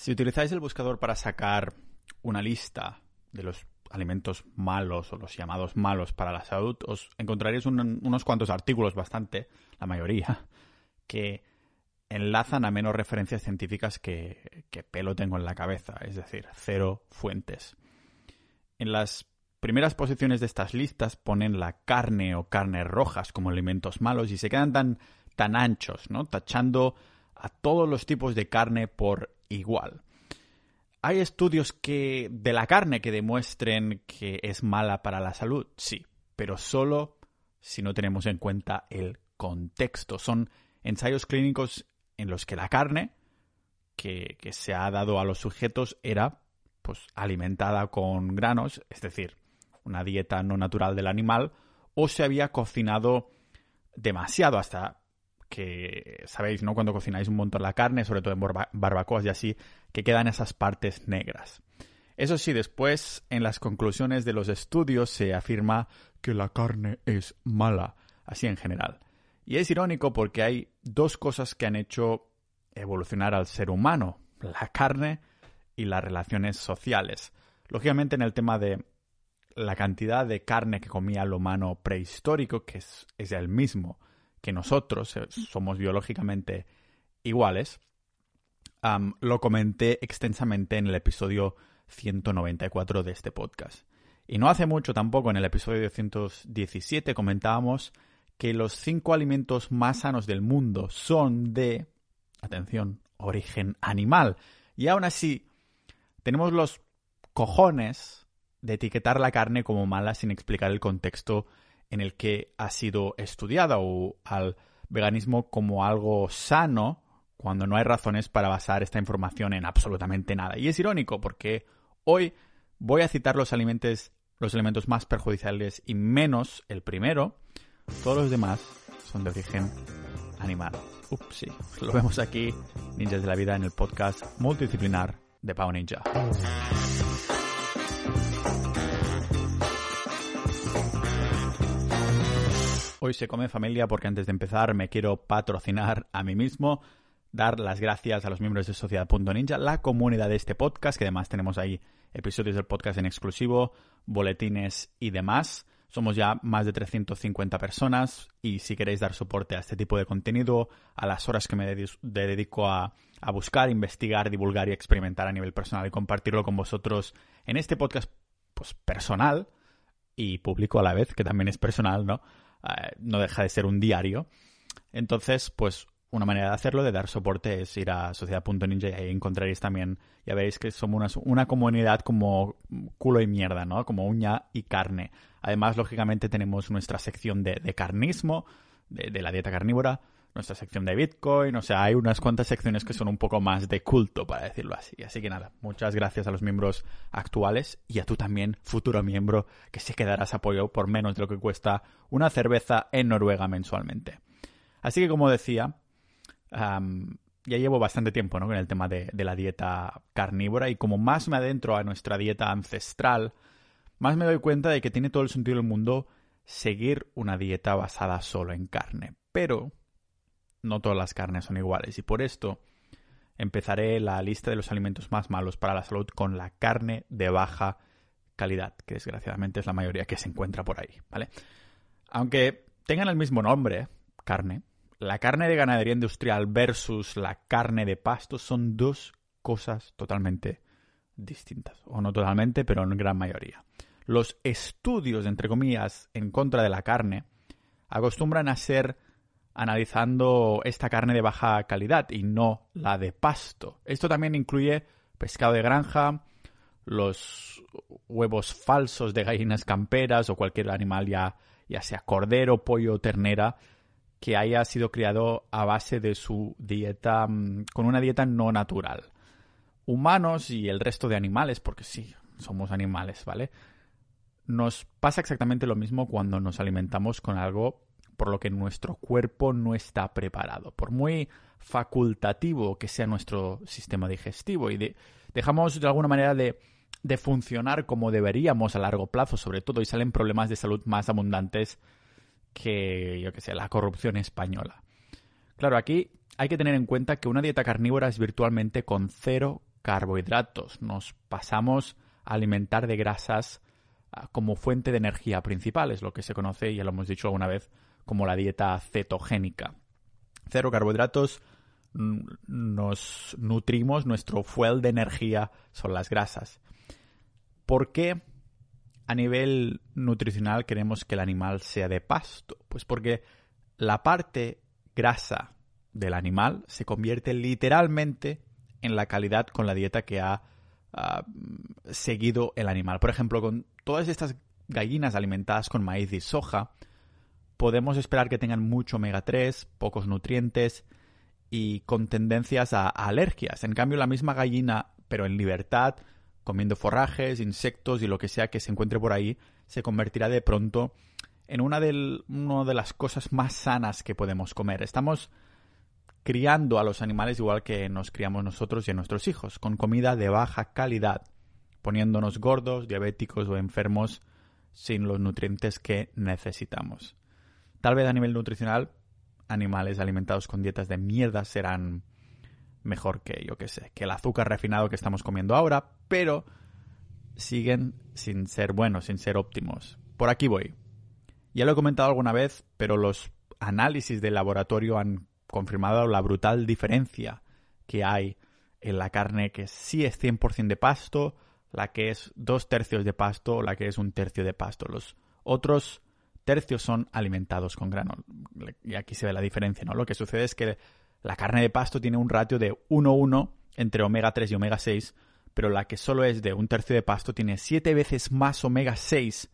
Si utilizáis el buscador para sacar una lista de los alimentos malos o los llamados malos para la salud, os encontraréis unos cuantos artículos, bastante, la mayoría, que enlazan a menos referencias científicas que, que pelo tengo en la cabeza, es decir, cero fuentes. En las primeras posiciones de estas listas ponen la carne o carnes rojas como alimentos malos y se quedan tan, tan anchos, ¿no? Tachando a todos los tipos de carne por igual. ¿Hay estudios que de la carne que demuestren que es mala para la salud? Sí, pero solo si no tenemos en cuenta el contexto. Son ensayos clínicos en los que la carne que, se ha dado a los sujetos era pues alimentada con granos, es decir, una dieta no natural del animal, o se había cocinado demasiado hasta que sabéis, ¿no? Cuando cocináis un montón la carne, sobre todo en barbacoas y así, que quedan esas partes negras. Eso sí, después en las conclusiones de los estudios se afirma que la carne es mala, así en general. Y es irónico porque hay dos cosas que han hecho evolucionar al ser humano, la carne y las relaciones sociales. Lógicamente en el tema de la cantidad de carne que comía el humano prehistórico, que es, es el mismo que nosotros eh, somos biológicamente iguales, lo comenté extensamente en el episodio 194 de este podcast. Y no hace mucho tampoco, en el episodio 217, comentábamos que los cinco alimentos más sanos del mundo son de, atención, origen animal. Y aún así, tenemos los cojones de etiquetar la carne como mala sin explicar el contexto en el que ha sido estudiada o al veganismo como algo sano cuando no hay razones para basar esta información en absolutamente nada. Y es irónico porque hoy voy a citar los alimentos, los elementos más perjudiciales y menos el primero. Todos los demás son de origen animal. Ups, sí. Lo vemos aquí, Ninjas de la Vida, en el podcast multidisciplinar de Pau Ninja. Hoy se come familia porque antes de empezar me quiero patrocinar a mí mismo, dar las gracias a los miembros de Sociedad.ninja, la comunidad de este podcast, que además tenemos ahí episodios del podcast en exclusivo, boletines y demás. Somos ya más de 350 personas y si queréis dar soporte a este tipo de contenido, a las horas que me dedico a, a buscar, investigar, divulgar y experimentar a nivel personal y compartirlo con vosotros en este podcast pues, personal y público a la vez, que también es personal, ¿no? Eh, no deja de ser un diario. Entonces, pues una manera de hacerlo, de dar soporte, es ir a sociedad.ninja y ahí encontraréis también, ya veréis que somos una, comunidad como culo y mierda, ¿no? Como uña y carne. Además, lógicamente, tenemos nuestra sección de, carnismo, de, la dieta carnívora, nuestra sección de Bitcoin, o sea, hay unas cuantas secciones que son un poco más de culto, para decirlo así. Así que nada, muchas gracias a los miembros actuales y a tú también, futuro miembro, que sé que darás apoyo por menos de lo que cuesta una cerveza en Noruega mensualmente. Así que como decía, ya llevo bastante tiempo ¿no? con el tema de, de la dieta carnívora y como más me adentro a nuestra dieta ancestral, más me doy cuenta de que tiene todo el sentido del mundo seguir una dieta basada solo en carne. Pero no todas las carnes son iguales y por esto empezaré la lista de los alimentos más malos para la salud con la carne de baja calidad, que desgraciadamente es la mayoría que se encuentra por ahí, ¿vale? Aunque tengan el mismo nombre, carne, la carne de ganadería industrial versus la carne de pasto son dos cosas totalmente distintas, o no totalmente, pero en gran mayoría. Los estudios, entre comillas, en contra de la carne acostumbran a ser analizando esta carne de baja calidad y no la de pasto. Esto también incluye pescado de granja, los huevos falsos de gallinas camperas o cualquier animal ya, ya sea cordero, pollo o ternera que haya sido criado a base de su dieta mm, con una dieta no natural. Humanos y el resto de animales, porque sí, somos animales, ¿vale? Nos pasa exactamente lo mismo cuando nos alimentamos con algo por lo que nuestro cuerpo no está preparado. Por muy facultativo que sea nuestro sistema digestivo y dejamos de alguna manera de, funcionar como deberíamos a largo plazo, sobre todo, y salen problemas de salud más abundantes que, yo que sé, la corrupción española. Claro, aquí hay que tener en cuenta que una dieta carnívora es virtualmente con cero carbohidratos. Nos pasamos a alimentar de grasas ah, como fuente de energía principal, es lo que se conoce, ya lo hemos dicho alguna vez, como la dieta cetogénica. Cero carbohidratos, nos nutrimos, nuestro fuel de energía son las grasas. ¿Por qué a nivel nutricional queremos que el animal sea de pasto? Pues porque la parte grasa del animal se convierte literalmente en la calidad con la dieta que ha ah, seguido el animal. Por ejemplo, con todas estas gallinas alimentadas con maíz y soja, podemos esperar que tengan mucho omega 3, pocos nutrientes y con tendencias a, alergias. En cambio, la misma gallina, pero en libertad, comiendo forrajes, insectos y lo que sea que se encuentre por ahí, se convertirá de pronto en una, una de las cosas más sanas que podemos comer. Estamos criando a los animales igual que nos criamos nosotros y a nuestros hijos, con comida de baja calidad, poniéndonos gordos, diabéticos o enfermos sin los nutrientes que necesitamos. Tal vez a nivel nutricional, animales alimentados con dietas de mierda serán mejor que, yo que sé, que el azúcar refinado que estamos comiendo ahora, pero siguen sin ser buenos, sin ser óptimos. Por aquí voy. Ya lo he comentado alguna vez, pero los análisis de laboratorio han confirmado la brutal diferencia que hay en la carne que sí es 100% de pasto, la que es dos tercios de pasto o la que es un tercio de pasto. Los otros tercios son alimentados con grano. Y aquí se ve la diferencia, ¿no? Lo que sucede es que la carne de pasto tiene un ratio de 1-1 entre omega 3 y omega 6, pero la que solo es de un tercio de pasto tiene 7 veces más omega 6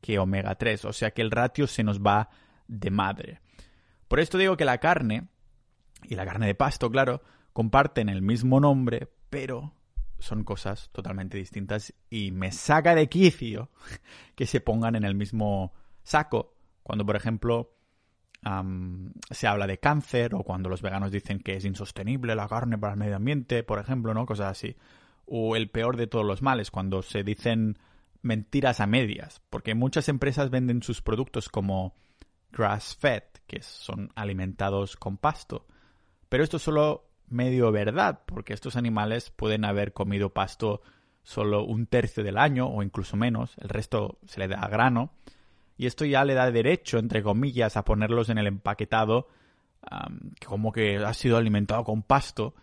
que omega 3, o sea que el ratio se nos va de madre. Por esto digo que la carne y la carne de pasto, claro, comparten el mismo nombre, pero son cosas totalmente distintas y me saca de quicio que se pongan en el mismo saco cuando, por ejemplo, se habla de cáncer o cuando los veganos dicen que es insostenible la carne para el medio ambiente, por ejemplo, ¿no? Cosas así. O el peor de todos los males, cuando se dicen mentiras a medias, porque muchas empresas venden sus productos como grass-fed, que son alimentados con pasto, pero esto es solo medio verdad, porque estos animales pueden haber comido pasto solo un tercio del año o incluso menos, el resto se le da a grano, y esto ya le da derecho, entre comillas, a ponerlos en el empaquetado como que ha sido alimentado con pasto,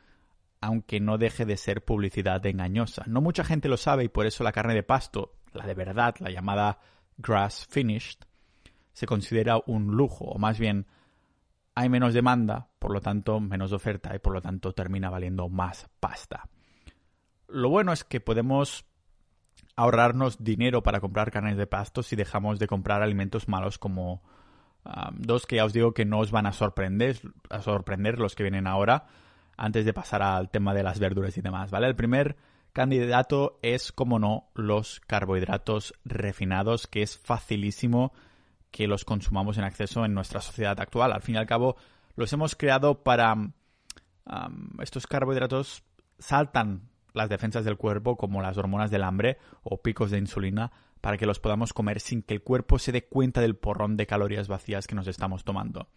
aunque no deje de ser publicidad engañosa. No mucha gente lo sabe y por eso la carne de pasto, la de verdad, la llamada grass finished, se considera un lujo, o más bien hay menos demanda, por lo tanto menos oferta y por lo tanto termina valiendo más pasta. Lo bueno es que podemos ahorrarnos dinero para comprar carnes de pasto si dejamos de comprar alimentos malos como dos que ya os digo que no os van a sorprender, sorprender los que vienen ahora antes de pasar al tema de las verduras y demás, ¿vale? El primer candidato es, como no, los carbohidratos refinados, que es facilísimo que los consumamos en acceso en nuestra sociedad actual. Al fin y al cabo, los hemos creado para... estos carbohidratos saltan las defensas del cuerpo como las hormonas del hambre o picos de insulina para que los podamos comer sin que el cuerpo se dé cuenta del porrón de calorías vacías que nos estamos tomando.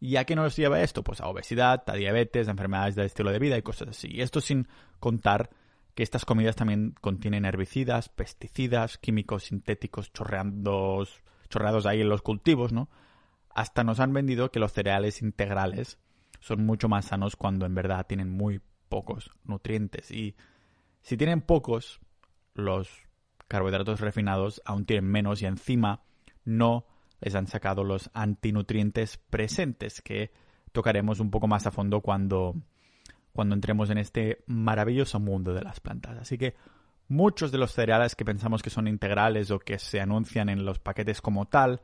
¿Y a qué nos lleva esto? Pues a obesidad, a diabetes, a enfermedades del estilo de vida y cosas así. Y esto sin contar que estas comidas también contienen herbicidas, pesticidas, químicos sintéticos chorreados chorreados ahí en los cultivos, ¿no? Hasta nos han vendido que los cereales integrales son mucho más sanos cuando en verdad tienen muy pocos nutrientes. Y si tienen pocos, los carbohidratos refinados aún tienen menos y encima no les han sacado los antinutrientes presentes que tocaremos un poco más a fondo cuando, cuando entremos en este maravilloso mundo de las plantas. Así que muchos de los cereales que pensamos que son integrales o que se anuncian en los paquetes como tal,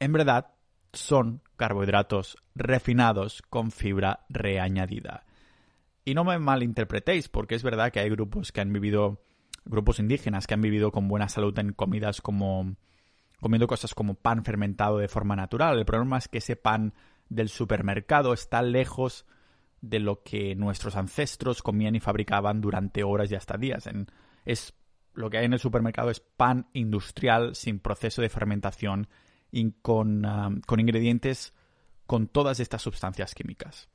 en verdad son carbohidratos refinados con fibra reañadida. Y no me malinterpretéis, porque es verdad que hay grupos que han vivido, grupos indígenas que han vivido con buena salud en comidas como comiendo cosas como pan fermentado de forma natural. El problema es que ese pan del supermercado está lejos de lo que nuestros ancestros comían y fabricaban durante horas y hasta días. Es lo que hay en el supermercado es pan industrial sin proceso de fermentación y con, ah, con ingredientes con todas estas sustancias químicas.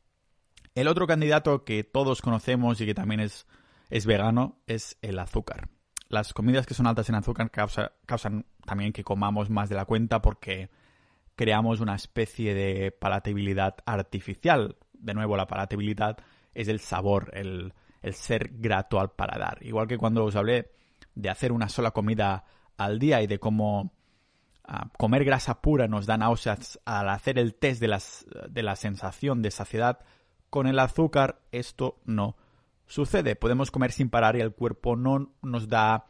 El otro candidato que todos conocemos y que también es es vegano es el azúcar. Las comidas que son altas en azúcar causan también que comamos más de la cuenta porque creamos una especie de palatabilidad artificial. De nuevo, la palatabilidad es el sabor, el, el ser grato al paladar. Igual que cuando os hablé de hacer una sola comida al día y de cómo ah, comer grasa pura nos da náuseas al hacer el test de, las, de la sensación de saciedad, con el azúcar esto no sucede. Podemos comer sin parar y el cuerpo no nos da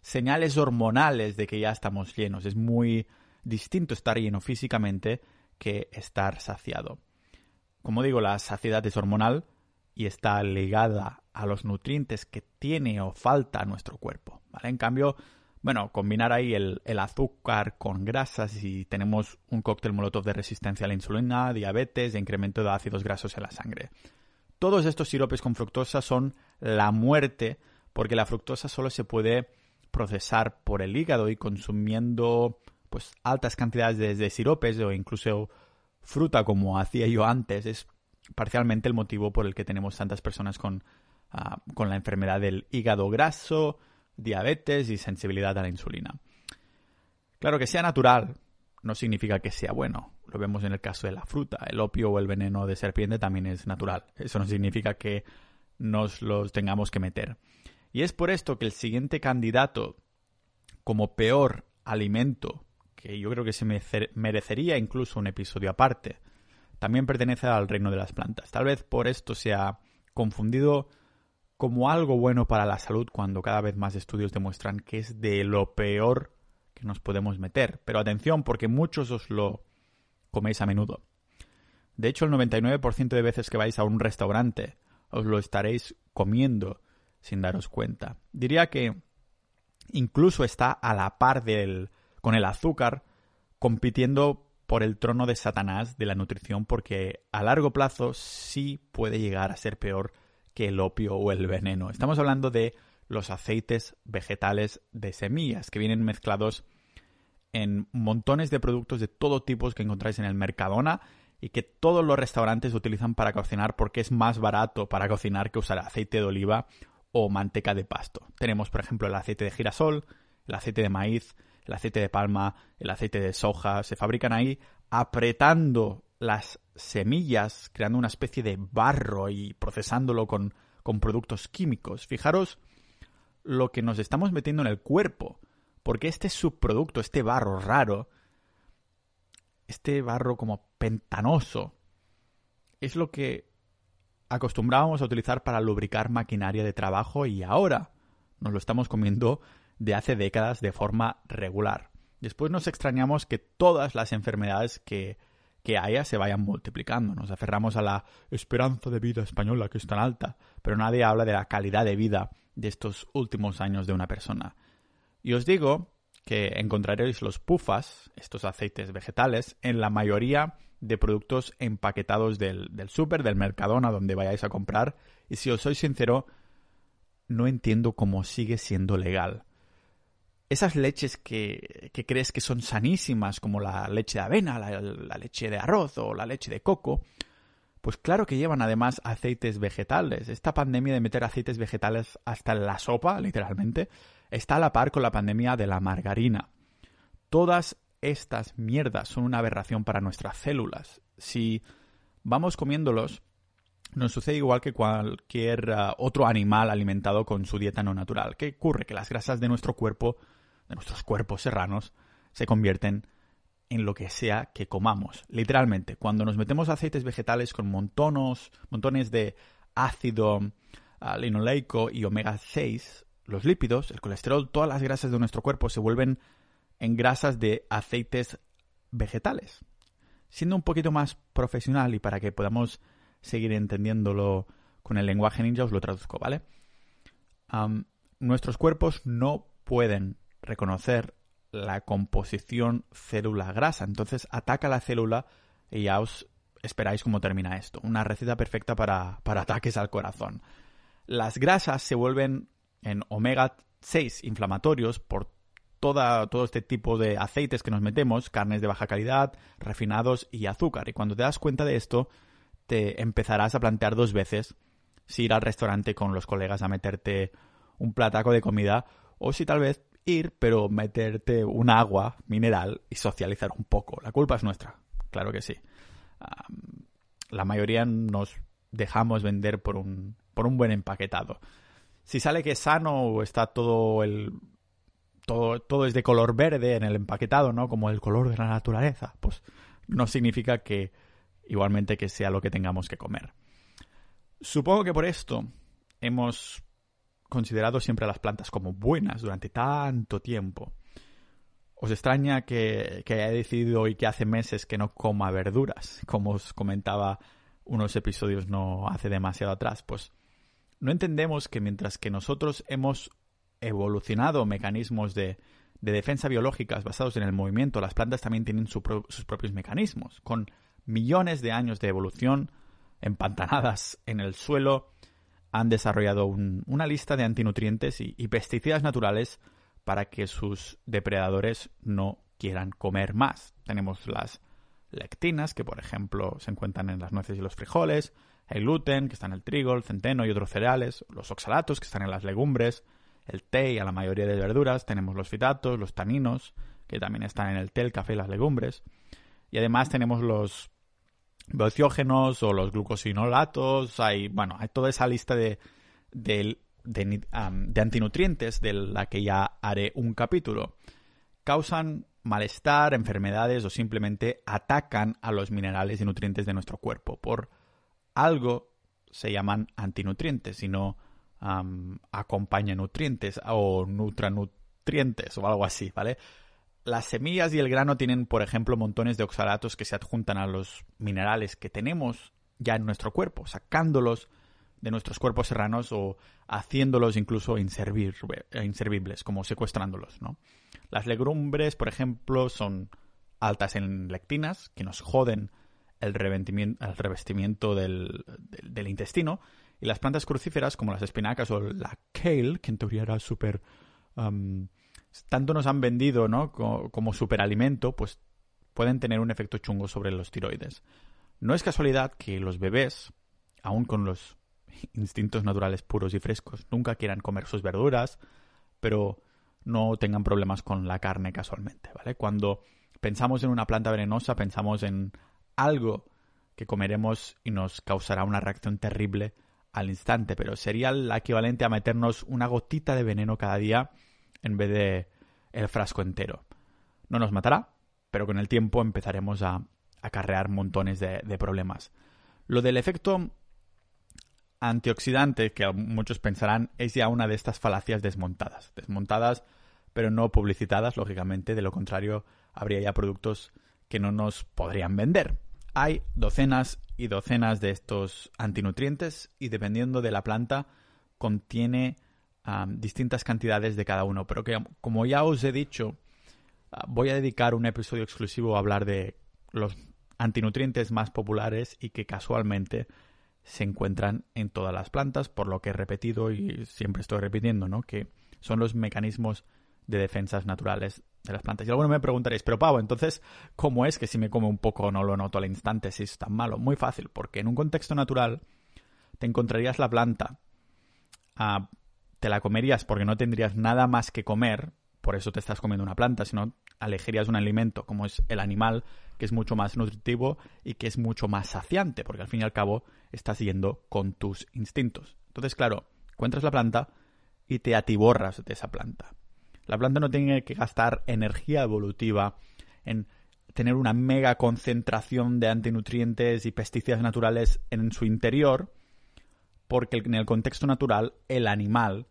señales hormonales de que ya estamos llenos. Es muy distinto estar lleno físicamente que estar saciado. Como digo, la saciedad es hormonal y está ligada a los nutrientes que tiene o falta nuestro cuerpo. ¿vale? En cambio, bueno, combinar ahí el, azúcar con grasas y tenemos un cóctel molotov de resistencia a la insulina, diabetes e incremento de ácidos grasos en la sangre. Todos estos siropes con fructosa son la muerte porque la fructosa solo se puede procesar por el hígado y consumiendo pues altas cantidades de, siropes o incluso fruta como hacía yo antes es parcialmente el motivo por el que tenemos tantas personas con, ah, con la enfermedad del hígado graso, diabetes y sensibilidad a la insulina. Claro que sea natural no significa que sea bueno. Lo vemos en el caso de la fruta. El opio o el veneno de serpiente también es natural. Eso no significa que nos los tengamos que meter. Y es por esto que el siguiente candidato como peor alimento, que yo creo que se merecería incluso un episodio aparte, también pertenece al reino de las plantas. Tal vez por esto se ha confundido como algo bueno para la salud cuando cada vez más estudios demuestran que es de lo peor que nos podemos meter. Pero atención, porque muchos os lo coméis a menudo. De hecho, el 99% de veces que vais a un restaurante os lo estaréis comiendo sin daros cuenta. Diría que incluso está a la par del, con el azúcar, compitiendo por el trono de Satanás de la nutrición, porque a largo plazo sí puede llegar a ser peor que el opio o el veneno. Estamos hablando de los aceites vegetales de semillas que vienen mezclados en montones de productos de todo tipo que encontráis en el Mercadona y que todos los restaurantes utilizan para cocinar porque es más barato para cocinar que usar aceite de oliva o manteca de pasto. Tenemos, por ejemplo, el aceite de girasol, el aceite de maíz, el aceite de palma, el aceite de soja. Se fabrican ahí apretando las semillas, creando una especie de barro y procesándolo con, con productos químicos. Fijaros lo que nos estamos metiendo en el cuerpo, porque este subproducto, este barro raro, este barro como pentanoso, es lo que acostumbrábamos a utilizar para lubricar maquinaria de trabajo y ahora nos lo estamos comiendo de hace décadas de forma regular. Después nos extrañamos que todas las enfermedades que, que haya se vayan multiplicando. Nos aferramos a la esperanza de vida española que es tan alta, pero nadie habla de la calidad de vida de estos últimos años de una persona. Y os digo que encontraréis los pufas, estos aceites vegetales, en la mayoría de productos empaquetados del, del súper, del Mercadona, donde vayáis a comprar. Y si os soy sincero, no entiendo cómo sigue siendo legal. Esas leches que, que crees que son sanísimas, como la leche de avena, la, leche de arroz o la leche de coco, pues claro que llevan además aceites vegetales. Esta pandemia de meter aceites vegetales hasta en la sopa, literalmente, está a la par con la pandemia de la margarina. Todas estas mierdas son una aberración para nuestras células. Si vamos comiéndolos, nos sucede igual que cualquier uh, otro animal alimentado con su dieta no natural. ¿Qué ocurre? Que las grasas de nuestro cuerpo, de nuestros cuerpos serranos, se convierten en lo que sea que comamos. Literalmente, cuando nos metemos aceites vegetales con montones, montones de ácido uh, linoleico y omega 6, los lípidos, el colesterol, todas las grasas de nuestro cuerpo se vuelven en grasas de aceites vegetales. Siendo un poquito más profesional y para que podamos seguir entendiéndolo con el lenguaje ninja, os lo traduzco, ¿vale? nuestros cuerpos no pueden reconocer la composición célula-grasa, entonces ataca la célula y ya os esperáis cómo termina esto. Una receta perfecta para, para ataques al corazón. Las grasas se vuelven en omega 6 inflamatorios por toda, todo este tipo de aceites que nos metemos, carnes de baja calidad, refinados y azúcar. Y cuando te das cuenta de esto, te empezarás a plantear dos veces si ir al restaurante con los colegas a meterte un plataco de comida o si tal vez ir pero meterte un agua mineral y socializar un poco. La culpa es nuestra, claro que sí. la mayoría nos dejamos vender por un, por un buen empaquetado. Si sale que es sano o está todo el todo, todo es de color verde en el empaquetado, ¿no? Como el color de la naturaleza, pues no significa que igualmente que sea lo que tengamos que comer. Supongo que por esto hemos considerado siempre a las plantas como buenas durante tanto tiempo. ¿Os extraña que, que haya decidido hoy que hace meses que no coma verduras? Como os comentaba unos episodios no hace demasiado atrás. Pues no entendemos que mientras que nosotros hemos evolucionado mecanismos de, defensa biológicas basados en el movimiento, las plantas también tienen sus propios mecanismos, con millones de años de evolución empantanadas en el suelo, han desarrollado una lista de antinutrientes y, y, pesticidas naturales para que sus depredadores no quieran comer más. Tenemos las lectinas, que por ejemplo se encuentran en las nueces y los frijoles, el gluten, que está en el trigo, el centeno y otros cereales, los oxalatos, que están en las legumbres, el té y a la mayoría de verduras, tenemos los fitatos, los taninos, que también están en el té, el café y las legumbres, y además tenemos los o los glucosinolatos, hay, bueno, hay toda esa lista de, de, de, antinutrientes de la que ya haré un capítulo. Causan malestar, enfermedades o simplemente atacan a los minerales y nutrientes de nuestro cuerpo. Por algo se llaman antinutrientes y no acompaña nutrientes o nutranutrientes o algo así, ¿vale? Las semillas y el grano tienen, por ejemplo, montones de oxalatos que se adjuntan a los minerales que tenemos ya en nuestro cuerpo, sacándolos de nuestros cuerpos serranos o haciéndolos incluso inservibles, como secuestrándolos, ¿no? Las legumbres, por ejemplo, son altas en lectinas, que nos joden el, revestimiento del, intestino, y las plantas crucíferas, como las espinacas o la kale, que en teoría era súper... tanto nos han vendido ¿no? como, superalimento, pues pueden tener un efecto chungo sobre los tiroides. No es casualidad que los bebés, aún con los instintos naturales puros y frescos, nunca quieran comer sus verduras, pero no tengan problemas con la carne casualmente, ¿vale? Cuando pensamos en una planta venenosa, pensamos en algo que comeremos y nos causará una reacción terrible al instante, pero sería el equivalente a meternos una gotita de veneno cada día en vez de el frasco entero. No nos matará, pero con el tiempo empezaremos a acarrear montones de, de problemas. Lo del efecto antioxidante, que muchos pensarán, es ya una de estas falacias desmontadas. Desmontadas, pero no publicitadas, lógicamente. De lo contrario, habría ya productos que no nos podrían vender. Hay docenas y docenas de estos antinutrientes y dependiendo de la planta contiene distintas cantidades de cada uno. Pero que, como ya os he dicho, ah, voy a dedicar un episodio exclusivo a hablar de los antinutrientes más populares y que casualmente se encuentran en todas las plantas, por lo que he repetido y siempre estoy repitiendo, ¿no? Que son los mecanismos de defensas naturales de las plantas. Y alguno me preguntaréis, pero Pavo, entonces, ¿cómo es que si me come un poco no lo noto al instante si es tan malo? Muy fácil, porque en un contexto natural te encontrarías la planta, ah, te la comerías porque no tendrías nada más que comer, por eso te estás comiendo una planta, sino elegirías un alimento como es el animal, que es mucho más nutritivo y que es mucho más saciante, porque al fin y al cabo estás yendo con tus instintos. Entonces, claro, encuentras la planta y te atiborras de esa planta. La planta no tiene que gastar energía evolutiva en tener una mega concentración de antinutrientes y pesticidas naturales en su interior, porque en el contexto natural el animal,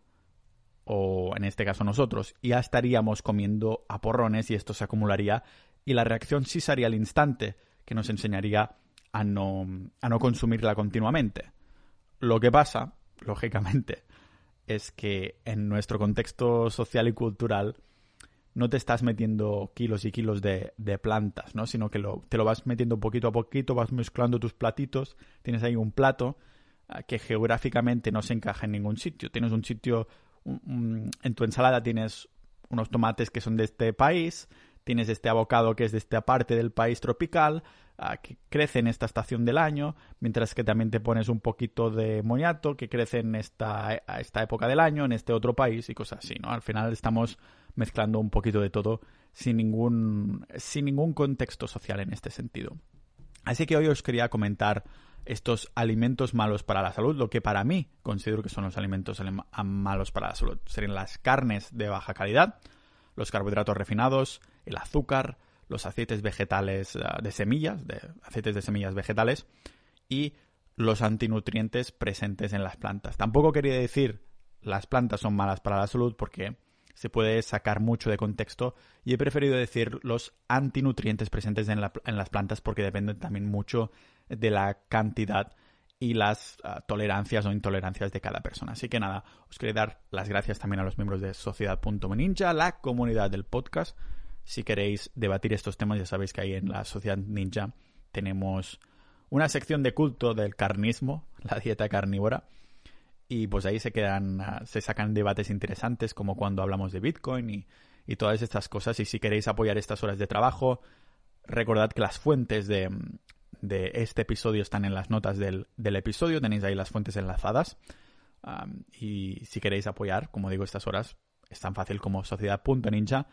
o en este caso nosotros, ya estaríamos comiendo a porrones y esto se acumularía y la reacción sí sería al instante, que nos enseñaría a no, a no consumirla continuamente. Lo que pasa, lógicamente, es que en nuestro contexto social y cultural no te estás metiendo kilos y kilos de, plantas, ¿no? Sino que te lo vas metiendo poquito a poquito, vas mezclando tus platitos, tienes ahí un plato que geográficamente no se encaja en ningún sitio. Tienes un sitio, en tu ensalada tienes unos tomates que son de este país, tienes este abocado que es de esta parte del país tropical, que crece en esta estación del año, mientras que también te pones un poquito de moniato que crece en esta, esta época del año, en este otro país y cosas así, ¿no? Al final estamos mezclando un poquito de todo sin ningún, sin ningún contexto social en este sentido. Así que hoy os quería comentar estos alimentos malos para la salud, lo que para mí considero que son los alimentos malos para la salud. Serían las carnes de baja calidad, los carbohidratos refinados, el azúcar, los aceites vegetales eh, de semillas, aceites de semillas vegetales y los antinutrientes presentes en las plantas. Tampoco quería decir las plantas son malas para la salud porque se puede sacar mucho de contexto y he preferido decir los antinutrientes presentes en, las plantas porque dependen también mucho de la cantidad y las ah, tolerancias o intolerancias de cada persona. Así que nada, os quería dar las gracias también a los miembros de Sociedad.ninja, la comunidad del podcast, si queréis debatir estos temas, ya sabéis que ahí en la Sociedad Ninja tenemos una sección de culto del carnismo, la dieta carnívora. Y pues ahí se quedan, ah, se sacan debates interesantes como cuando hablamos de Bitcoin y, y todas estas cosas. Y si queréis apoyar estas horas de trabajo, recordad que las fuentes de, de este episodio están en las notas del, del episodio. Tenéis ahí las fuentes enlazadas. y si queréis apoyar, como digo, estas horas, es tan fácil como sociedad.ninja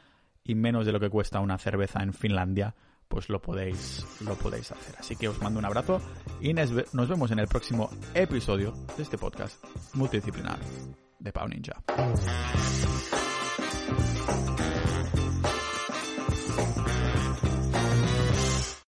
y menos de lo que cuesta una cerveza en Finlandia, pues lo podéis, lo podéis hacer. Así que os mando un abrazo y nos vemos en el próximo episodio de este podcast multidisciplinar de Pau Ninja.